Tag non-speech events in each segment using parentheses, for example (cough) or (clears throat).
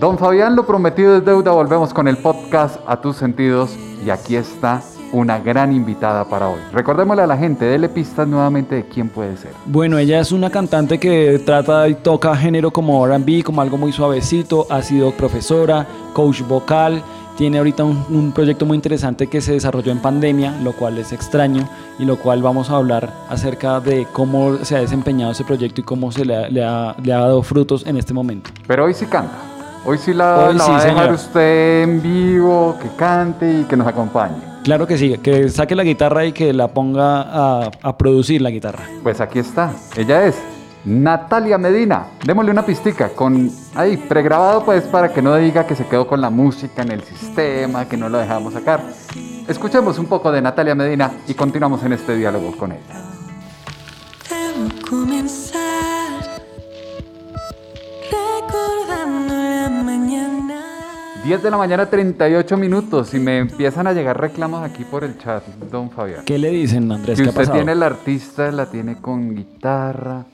Don Fabián, lo prometido es deuda. Volvemos con el podcast A tus sentidos. Y aquí está una gran invitada para hoy. Recordémosle a la gente, dele pistas nuevamente de quién puede ser. Bueno, ella es una cantante que trata y toca género como RB, como algo muy suavecito. Ha sido profesora, coach vocal. Tiene ahorita un, un proyecto muy interesante que se desarrolló en pandemia, lo cual es extraño y lo cual vamos a hablar acerca de cómo se ha desempeñado ese proyecto y cómo se le ha, le ha- le ha dado frutos en este momento. Pero hoy sí canta. Hoy sí la, Hoy la sí, va a dejar señor. usted en vivo, que cante y que nos acompañe. Claro que sí, que saque la guitarra y que la ponga a, a producir la guitarra. Pues aquí está. Ella es Natalia Medina. Démosle una pistica con ahí pregrabado pues para que no diga que se quedó con la música en el sistema, que no lo dejamos sacar. Escuchemos un poco de Natalia Medina y continuamos en este diálogo con ella. 10 de la mañana 38 minutos y me empiezan a llegar reclamos aquí por el chat, don Fabián. ¿Qué le dicen, Andrés? Que ¿Qué ha usted pasado? tiene el artista, la tiene con guitarra,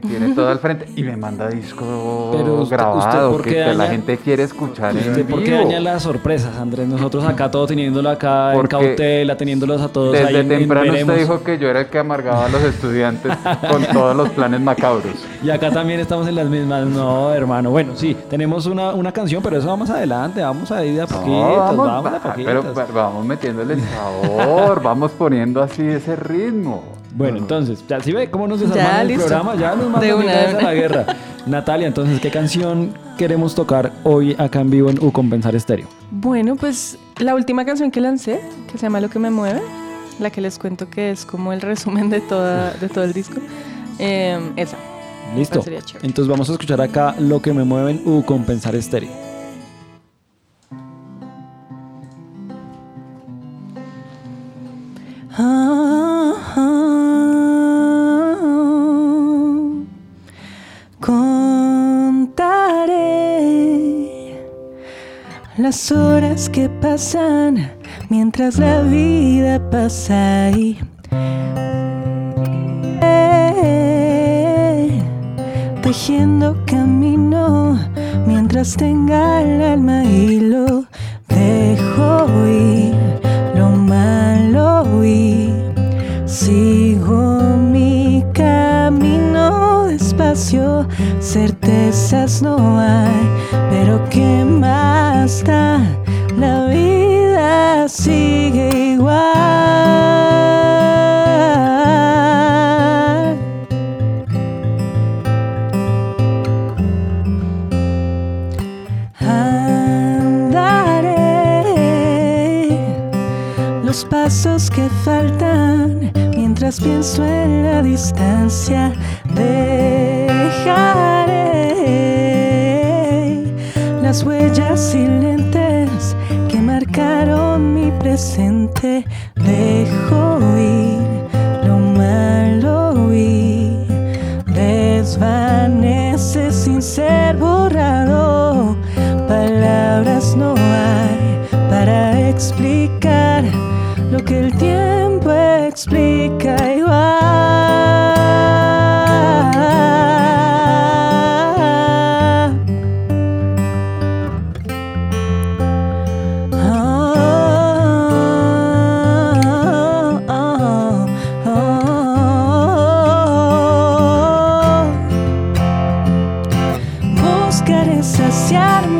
que tiene todo al frente y me manda disco Pero usted- grabado, usted ¿por que, que la daña- gente quiere escuchar ¿Usted en por qué daña las sorpresas, Andrés? Nosotros acá todo teniéndolo acá Porque en cautela, teniéndolos a todos ahí Desde en- en temprano veremos. usted dijo que yo era el que amargaba a los estudiantes con todos los planes macabros. Y acá también estamos en las mismas. No, hermano. Bueno, sí, tenemos una, una canción, pero eso vamos adelante. Vamos a ir de a poquitos, No, vamos, vamos, de a va- poquitos. pero, pero vamos metiéndole el sabor, vamos poniendo así ese ritmo. Bueno, entonces, ya si ve cómo nos Ya, desarmamos el listo. programa, ya nos de a una. la guerra. (laughs) Natalia, entonces, ¿qué canción queremos tocar hoy acá en vivo en U Compensar Estéreo? Bueno, pues la última canción que lancé, que se llama Lo que me mueve, la que les cuento que es como el resumen de, toda, de todo el disco, eh, esa. ¿Listo? Sería chévere. Entonces vamos a escuchar acá lo que me mueve en U Compensar Estéreo. Ah, las horas que pasan mientras la vida pasa Eh, tejiendo camino mientras tenga el alma y los pasos que faltan mientras pienso en la distancia. Dejaré las huellas silentes que marcaron mi presente.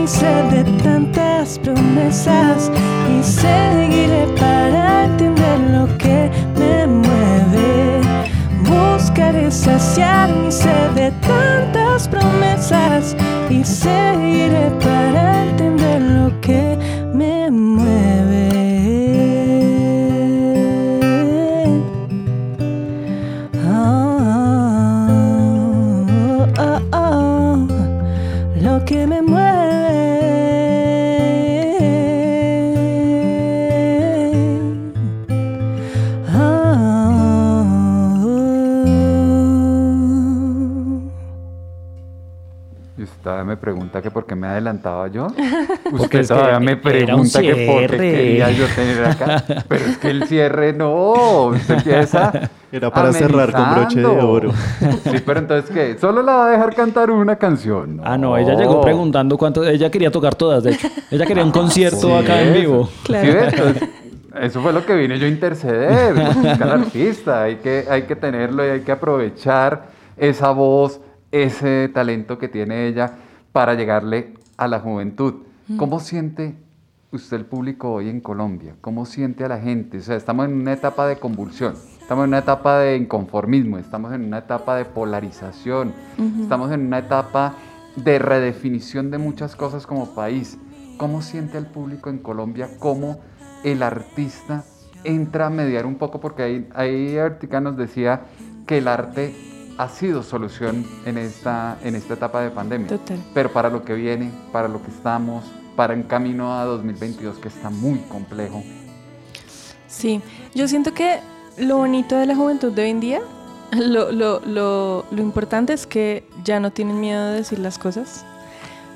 De tantas promesas y seguiré para entender lo que me mueve. Buscaré saciar mi sed de tantas promesas y seguiré adelantaba yo. (laughs) Porque Usted es que todavía me pregunta que por qué cierre. quería yo tener acá. (laughs) Pero es que el cierre no, usted empieza. Era para cerrar con broche de oro. (laughs) Sí, pero entonces, ¿qué? ¿Solo la va a dejar cantar una canción? Ah, no, ella llegó preguntando cuánto. Ella quería tocar todas, de hecho. Ella quería un concierto Sí, acá en vivo. Claro. ¿Sí ves? Entonces, eso fue lo que vine yo a interceder. Buscar al artista. Hay que, hay que tenerlo y hay que aprovechar esa voz, ese talento que tiene ella para llegarle a la juventud. ¿Cómo siente usted el público hoy en Colombia? ¿Cómo siente a la gente? O sea, estamos en una etapa de convulsión. Estamos en una etapa de inconformismo, estamos en una etapa de polarización, estamos en una etapa de redefinición de muchas cosas como país. ¿Cómo siente el público en Colombia? ¿Cómo el artista entra a mediar un poco? Porque ahí, ahí Artica nos decía que el arte ha sido solución en esta, en esta etapa de pandemia. Total. Pero para lo que viene, para lo que estamos, para un camino a 2022 que está muy complejo. Sí, yo siento que lo bonito de la juventud de hoy en día, lo, lo, lo, lo importante es que ya no tienen miedo de decir las cosas,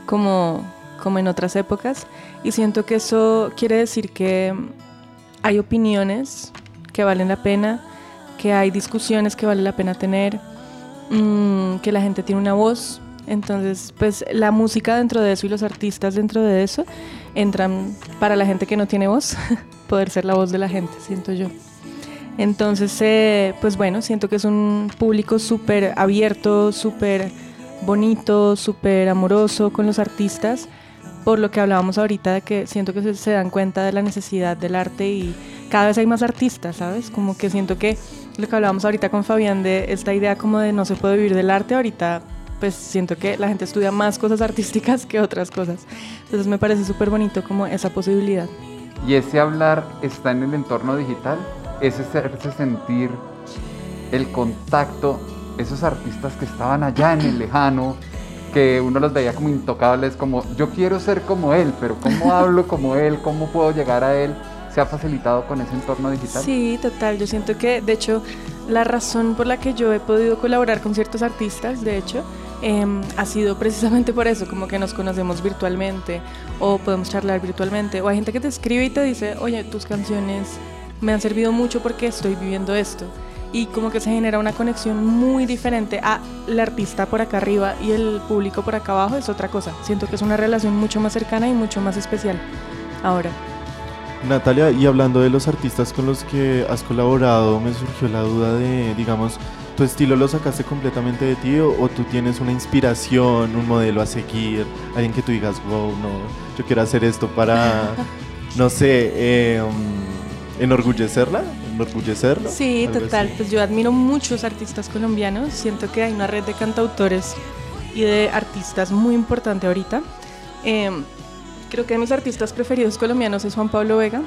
como, como en otras épocas, y siento que eso quiere decir que hay opiniones que valen la pena, que hay discusiones que vale la pena tener, mm, que la gente tiene una voz. Entonces, pues la música dentro de eso y los artistas dentro de eso entran para la gente que no tiene voz, (laughs) poder ser la voz de la gente, siento yo. Entonces, eh, pues bueno, siento que es un público súper abierto, súper bonito, súper amoroso con los artistas, por lo que hablábamos ahorita de que siento que se, se dan cuenta de la necesidad del arte y cada vez hay más artistas, ¿sabes? Como que siento que lo que hablábamos ahorita con Fabián de esta idea como de no se puede vivir del arte, ahorita pues siento que la gente estudia más cosas artísticas que otras cosas. Entonces me parece súper bonito como esa posibilidad. Y ese hablar está en el entorno digital, ese sentir el contacto, esos artistas que estaban allá en el lejano, que uno los veía como intocables, como yo quiero ser como él, pero ¿cómo hablo como él? ¿Cómo puedo llegar a él? ¿Se ha facilitado con ese entorno digital? Sí, total. Yo siento que, de hecho, la razón por la que yo he podido colaborar con ciertos artistas, de hecho, em, ha sido precisamente por eso, como que nos conocemos virtualmente o podemos charlar virtualmente. O hay gente que te escribe y te dice, oye, tus canciones me han servido mucho porque estoy viviendo esto. Y como que se genera una conexión muy diferente a el artista por acá arriba y el público por acá abajo, es otra cosa. Siento que es una relación mucho más cercana y mucho más especial ahora. Natalia, y hablando de los artistas con los que has colaborado, me surgió la duda de, digamos, ¿tu estilo lo sacaste completamente de ti o, o tú tienes una inspiración, un modelo a seguir, alguien que tú digas, wow, no, yo quiero hacer esto para, (laughs) no sé, eh, um, enorgullecerla, enorgullecerlo? Sí, total. así. Pues yo admiro muchos artistas colombianos. Siento que hay una red de cantautores y de artistas muy importante ahorita. Eh, creo que de mis artistas preferidos colombianos es Juan Pablo Vega.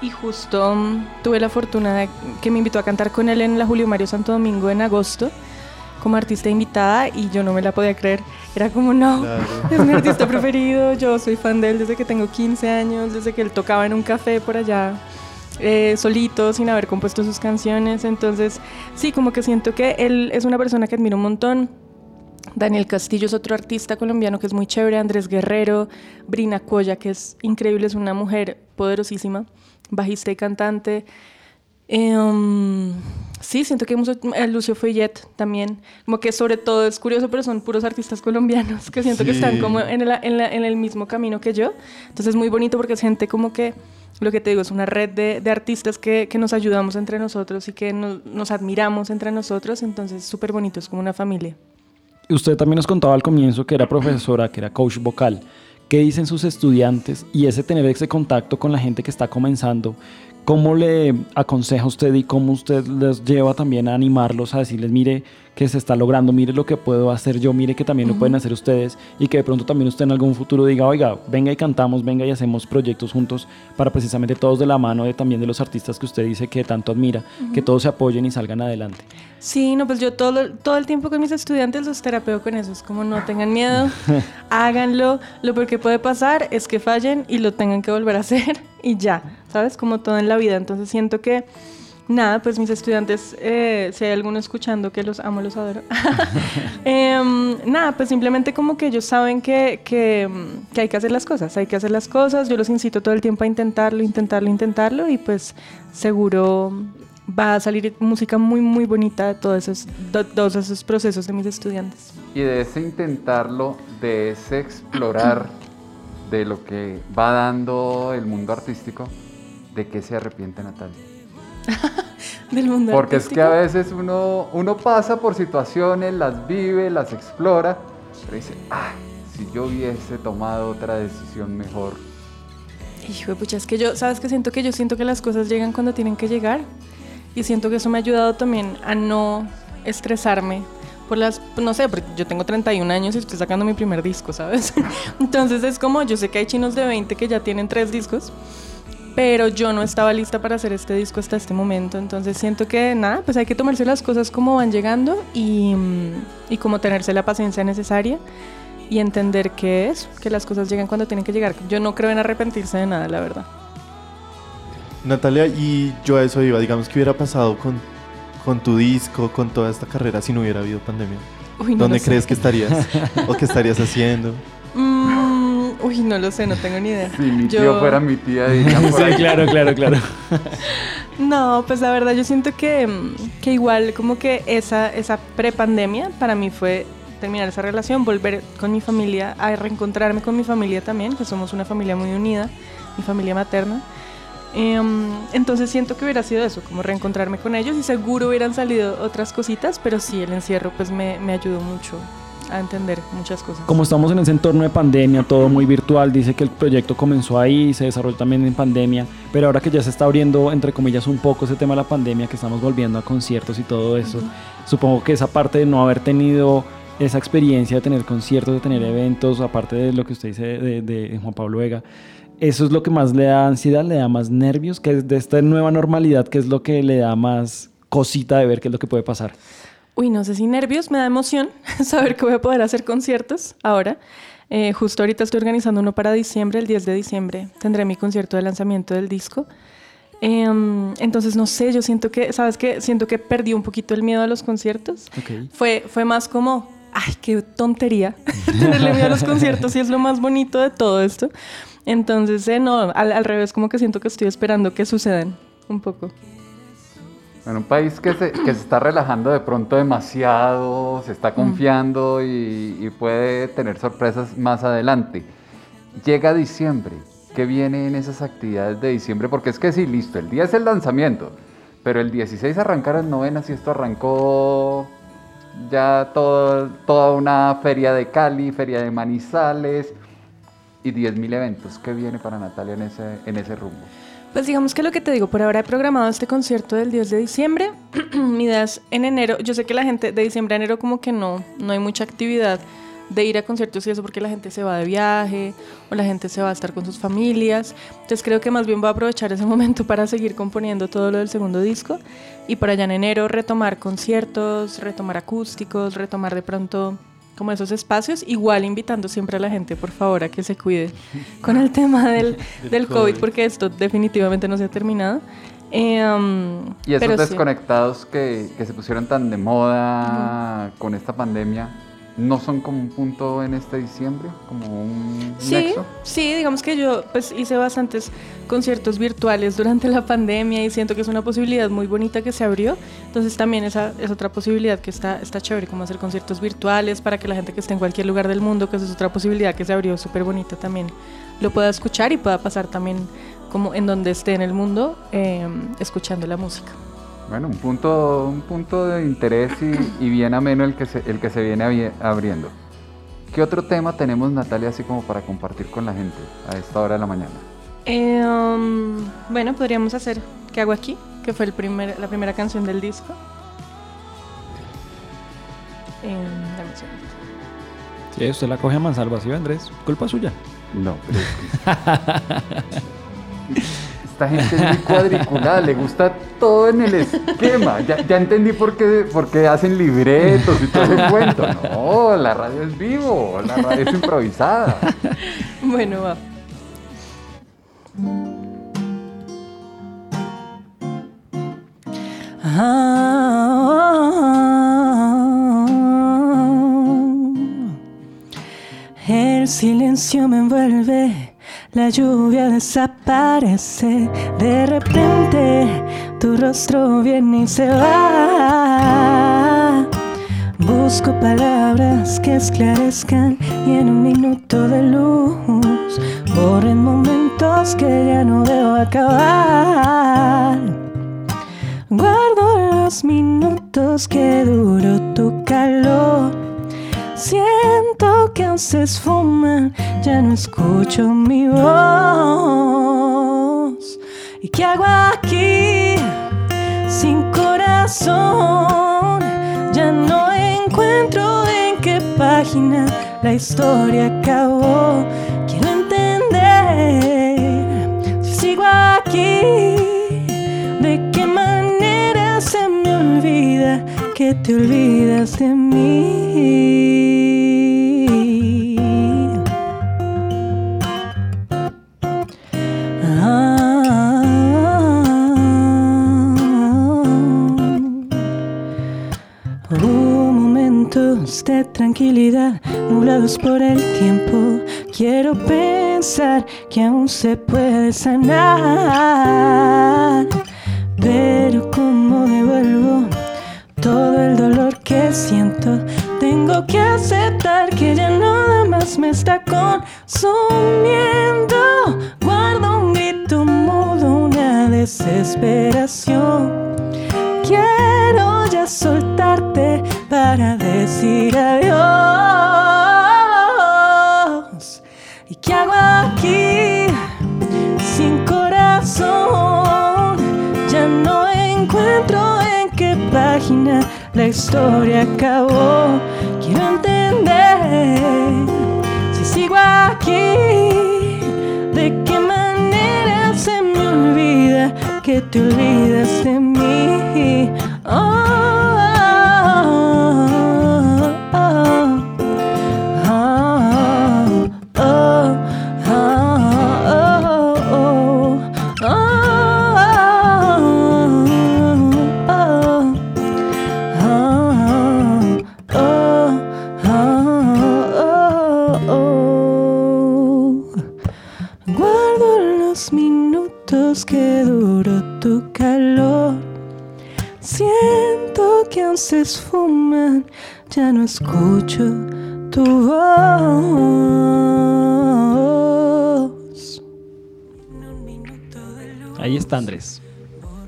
Y justo mm, tuve la fortuna de que me invitó a cantar con él en la Julio Mario Santo Domingo en agosto como artista invitada y yo no me la podía creer. Era como, no, Claro. es mi artista (laughs) preferido, yo soy fan de él desde que tengo 15 años, desde que él tocaba en un café por allá eh, solito, sin haber compuesto sus canciones. Entonces, sí, como que siento que él es una persona que admiro un montón. Daniel Castillo es otro artista colombiano que es muy chévere. Andrés Guerrero, Brina Coya, que es increíble, es una mujer poderosísima, bajista y cantante. Eh, um, sí, siento que hemos, eh, Lucio Follet también, como que sobre todo es curioso, pero son puros artistas colombianos que siento que están como en el, en, la- en el mismo camino que yo. Entonces es muy bonito porque es gente como que, lo que te digo, es una red de, de artistas que, que nos ayudamos entre nosotros y que no- nos admiramos entre nosotros. Entonces es súper bonito, es como una familia. Usted también nos contaba al comienzo que era profesora, que era coach vocal. ¿Qué dicen sus estudiantes? Y ese tener ese contacto con la gente que está comenzando, ¿cómo le aconseja usted y cómo usted les lleva también a animarlos a decirles, mire que se está logrando, mire lo que puedo hacer yo, mire que también lo pueden hacer ustedes y que de pronto también usted en algún futuro diga, oiga, venga y cantamos, venga y hacemos proyectos juntos para precisamente todos de la mano de también de los artistas que usted dice que tanto admira, que todos se apoyen y salgan adelante? Sí, no, pues yo todo, todo el tiempo con mis estudiantes los terapeo con eso. Es como no tengan miedo, (laughs) háganlo. Lo peor que puede pasar es que fallen y lo tengan que volver a hacer (laughs) y ya, ¿sabes? Como todo en la vida. Entonces siento que Nada, pues mis estudiantes, eh, si hay alguno escuchando que los amo, los adoro. (laughs) Em, nada, pues simplemente como que ellos saben que, que, hay que hacer las cosas, hay que hacer las cosas. Yo los incito todo el tiempo a intentarlo, intentarlo, intentarlo y pues seguro va a salir música muy, muy bonita de todos esos, todos esos procesos de mis estudiantes. Y de ese intentarlo, de ese explorar de lo que va dando el mundo artístico, ¿de qué se arrepiente Natalia? (laughs) Del mundo Porque es que a artístico. veces uno, uno pasa por situaciones, las vive, las explora, pero dice, ah, si yo hubiese tomado otra decisión mejor. Hijo de pucha, es que yo, ¿sabes qué siento? Que yo siento que las cosas llegan cuando tienen que llegar. Y siento que eso me ha ayudado también a no estresarme por las, no sé, porque yo tengo 31 años y estoy sacando mi primer disco, ¿sabes? (laughs) Entonces es como, yo sé que hay chinos de 20 que ya tienen tres discos, pero yo no estaba lista para hacer este disco hasta este momento. Entonces siento que nada, pues hay que tomarse las cosas como van llegando y, mm, y como tenerse la paciencia necesaria y entender que es, que las cosas llegan cuando tienen que llegar. Yo no creo en arrepentirse de nada, la verdad. Natalia, y yo a eso iba, digamos que hubiera pasado con, con tu disco, con toda esta carrera si no hubiera habido pandemia. Uy, no ¿Dónde sé. crees que estarías? ¿O qué estarías haciendo? (laughs) Mm, uy, no lo sé, no tengo ni idea. Si mi Yo- tío fuera mi tía, (laughs) Sí, claro, claro, claro. (laughs) No, pues la verdad yo siento que, mm, que igual como que esa, esa prepandemia para mí fue terminar esa relación, volver con mi familia, a reencontrarme con mi familia también, que somos una familia muy unida, mi familia materna. Em, entonces siento que hubiera sido eso, como reencontrarme con ellos y seguro hubieran salido otras cositas, pero sí, el encierro pues me, me ayudó mucho a entender muchas cosas. Como estamos en ese entorno de pandemia, todo muy virtual, dice que el proyecto comenzó ahí, se desarrolló también en pandemia, pero ahora que ya se está abriendo, entre comillas, un poco ese tema de la pandemia, que estamos volviendo a conciertos y todo eso, supongo que esa parte de no haber tenido esa experiencia de tener conciertos, de tener eventos, aparte de lo que usted dice de, de Juan Pablo Vega, eso es lo que más le da ansiedad, le da más nervios, que es de esta nueva normalidad, que es lo que le da más cosita de ver qué es lo que puede pasar. Uy, no sé si nervios, me da emoción (laughs) saber que voy a poder hacer conciertos ahora. Eh, justo ahorita estoy organizando uno para diciembre, el 10 de diciembre tendré mi concierto de lanzamiento del disco. Em, entonces, no sé, yo siento que, ¿sabes qué? Siento que perdí un poquito el miedo a los conciertos. Ok. Fue, fue más como, ay, qué tontería (laughs) tenerle miedo a los conciertos y es lo más bonito de todo esto. Entonces, eh, no, al, al revés, como que siento que estoy esperando que sucedan un poco. En un país que se, que se está relajando de pronto demasiado, se está confiando y, y puede tener sorpresas más adelante. Llega diciembre, ¿qué viene en esas actividades de diciembre? Porque es que sí, listo, el día es el lanzamiento, pero el 16 arrancaron novenas y esto arrancó ya todo, toda una feria de Cali, feria de Manizales y 10.000 eventos. ¿Qué viene para Natalia en ese, en ese rumbo? Pues digamos que lo que te digo, por ahora he programado este concierto del 10 de diciembre. (clears throat) Mi idea es en enero. Yo sé que la gente de diciembre a enero como que no, no hay mucha actividad de ir a conciertos y eso porque la gente se va de viaje o la gente se va a estar con sus familias. Entonces creo que más bien voy a aprovechar ese (laughs) momento para seguir componiendo todo lo del segundo disco y por allá en enero retomar conciertos, retomar acústicos, retomar de pronto como esos espacios, igual invitando siempre a la gente, por favor, a que se cuide con el tema (laughs) del, del COVID, COVID. porque esto definitivamente no se ha terminado. Eh, um, Y esos pero sí. desconectados que, que se pusieron tan de moda con esta pandemia, ¿no son como un punto en este diciembre? ¿Como un Sí, nexo? sí, digamos que yo pues hice bastantes conciertos virtuales durante la pandemia y siento que es una posibilidad muy bonita que se abrió. Entonces también esa es otra posibilidad que está, está chévere, como hacer conciertos virtuales para que la gente que esté en cualquier lugar del mundo, que esa es otra posibilidad que se abrió súper bonita también, lo pueda escuchar y pueda pasar también como en donde esté en el mundo eh, escuchando la música. Bueno, un punto, un punto de interés y, y bien ameno el que, se, el que se viene abriendo. ¿Qué otro tema tenemos, Natalia, así como para compartir con la gente a esta hora de la mañana? Eh, um, bueno, podríamos hacer ¿Qué hago aquí? Que fue el primer, la primera canción del disco. Eh, dame un segundo. Sí, usted la coge a mansalva, ¿sí, Andrés? Culpa suya. No, pero (laughs) Esta gente es muy cuadriculada, le gusta todo en el esquema. Ya, ya entendí por qué, por qué hacen libretos y todo ese cuento. No, la radio es vivo, la radio es improvisada. Bueno, va. El silencio me envuelve, la lluvia desaparece, de repente tu rostro viene y se va. Busco palabras que esclarezcan y en un minuto de luz borren momentos que ya no debo acabar. Guardo los minutos que duró tu calor. Siento que aún se esfuman, ya no escucho mi voz. ¿Y qué hago aquí sin corazón? Ya no encuentro en qué página la historia acabó. Quiero entender si sigo aquí, que te olvidas de mí. Ah. Hubo momentos de tranquilidad, nublados por el tiempo. Quiero pensar que aún se puede sanar. Dolor historia escucho tu voz. Ahí está Andrés.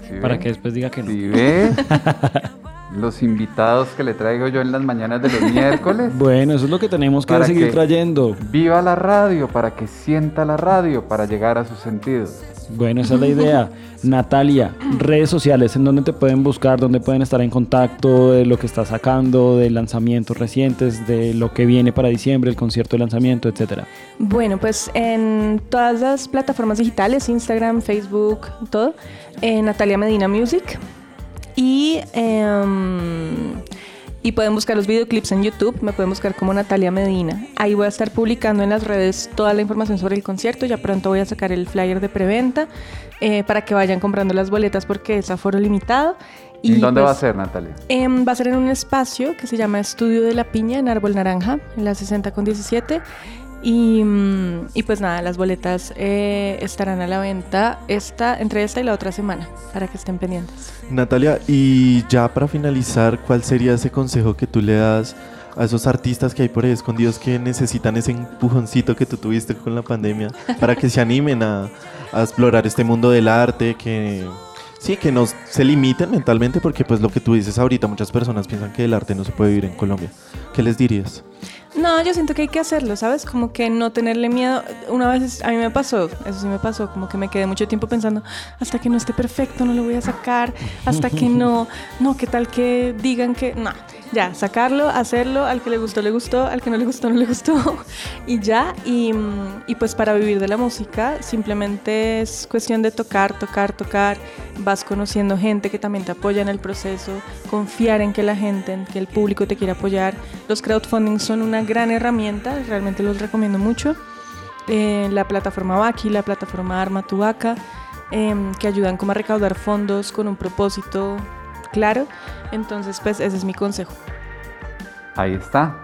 ¿Sí Para que después diga que no. (laughs) Los invitados que le traigo yo en las mañanas de los (laughs) miércoles. Bueno, eso es lo que tenemos que Para seguir que- trayendo. Viva la radio, para que sienta la radio, para llegar a sus sentidos. Bueno, esa es la idea. (laughs) Natalia, redes sociales, en donde te pueden buscar, donde pueden estar en contacto de lo que estás sacando, de lanzamientos recientes, de lo que viene para diciembre, el concierto de lanzamiento, etcétera. Bueno, pues en todas las plataformas digitales, Instagram, Facebook, todo, eh, Natalia Medina Music. Y, em, y pueden buscar los videoclips en YouTube, me pueden buscar como Natalia Medina. Ahí voy a estar publicando en las redes toda la información sobre el concierto. Ya pronto voy a sacar el flyer de preventa eh, para que vayan comprando las boletas porque es aforo limitado. ¿Y Y dónde va a pues, ser, Natalia? Em, va a ser en un espacio que se llama Estudio de la Piña en Árbol Naranja, en la 60 con 17. Y, mm, y pues nada, las boletas eh, estarán a la venta esta, entre esta y la otra semana, para que estén pendientes. Natalia, y ya para finalizar, ¿cuál sería ese consejo que tú le das a esos artistas que hay por ahí escondidos que necesitan ese empujoncito que tú tuviste con la pandemia para que se animen a, a explorar este mundo del arte, que sí, que no se limiten mentalmente, porque pues lo que tú dices ahorita, muchas personas piensan que el arte no se puede vivir en Colombia. ¿Qué les dirías? No, yo siento que hay que hacerlo, ¿sabes? Como que no tenerle miedo. Una vez a mí me pasó, eso sí me pasó, como que me quedé mucho tiempo pensando, hasta que no esté perfecto no lo voy a sacar, hasta que no, no, qué tal que digan que, no, ya, sacarlo, hacerlo, al que le gustó, le gustó, al que no le gustó, no le gustó, (laughs) y ya, y, pues para vivir de la música simplemente es cuestión de tocar, tocar, tocar, vas conociendo gente que también te apoya en el proceso, confiar en que la gente, en que el público te quiere apoyar. Los crowdfunding son una gran herramienta, realmente los recomiendo mucho. Eh, la plataforma Baki, la plataforma Arma Tu Vaca, em, que ayudan como a recaudar fondos con un propósito claro. Entonces, pues ese es mi consejo. Ahí está.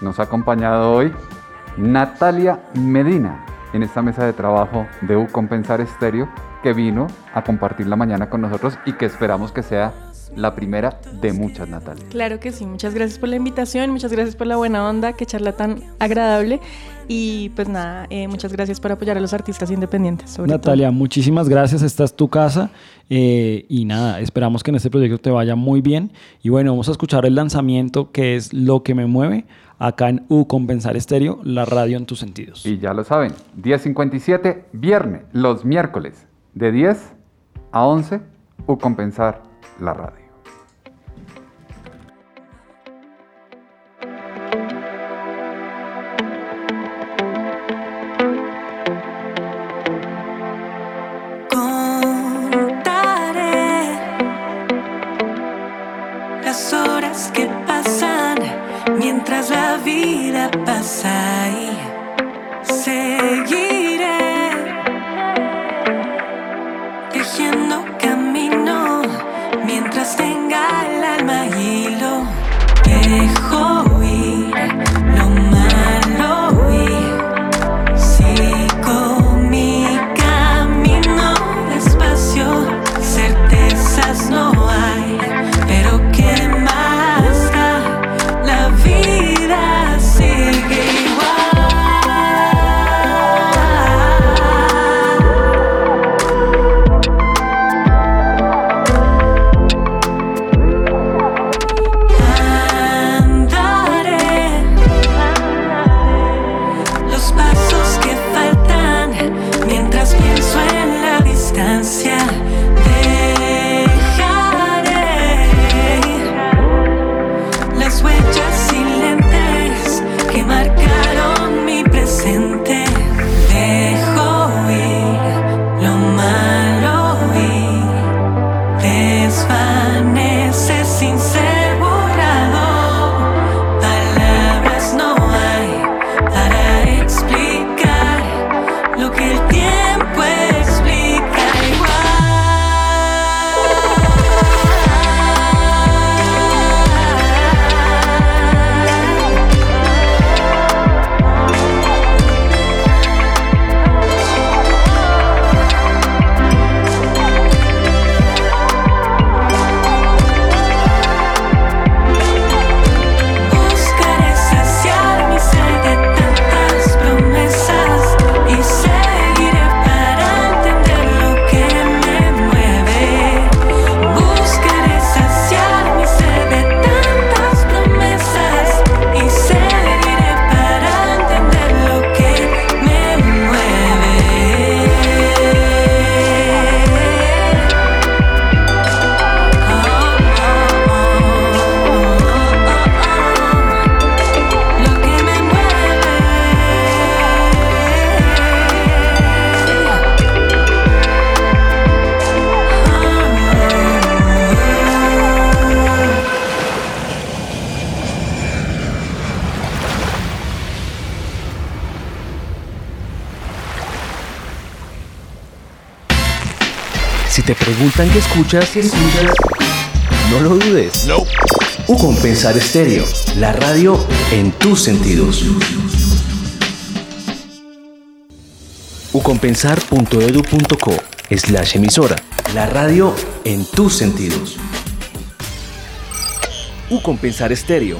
Nos ha acompañado hoy Natalia Medina en esta mesa de trabajo de U Compensar Estéreo que vino a compartir la mañana con nosotros y que esperamos que sea la primera de muchas, Natalia. Claro que sí, muchas gracias por la invitación, muchas gracias por la buena onda, qué charla tan agradable y pues nada, eh, muchas gracias por apoyar a los artistas independientes. sobre Natalia, muchísimas gracias. Esta es tu casa. eh, y nada, esperamos que en este proyecto te vaya muy bien. Y bueno, vamos a escuchar el lanzamiento que es Lo que me mueve acá en U Compensar Estéreo, la radio en tus sentidos. Y ya lo saben, 10.57, viernes, los miércoles, de 10 a 11, U Compensar la radio. Te preguntan qué escuchas, ¿qué escuchas? No lo dudes. No. U Compensar Estéreo, la radio en tus sentidos. ucompensar.edu.co slash emisora, la radio en tus sentidos. U Compensar Estéreo,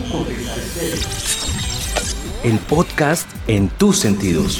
el podcast en tus sentidos.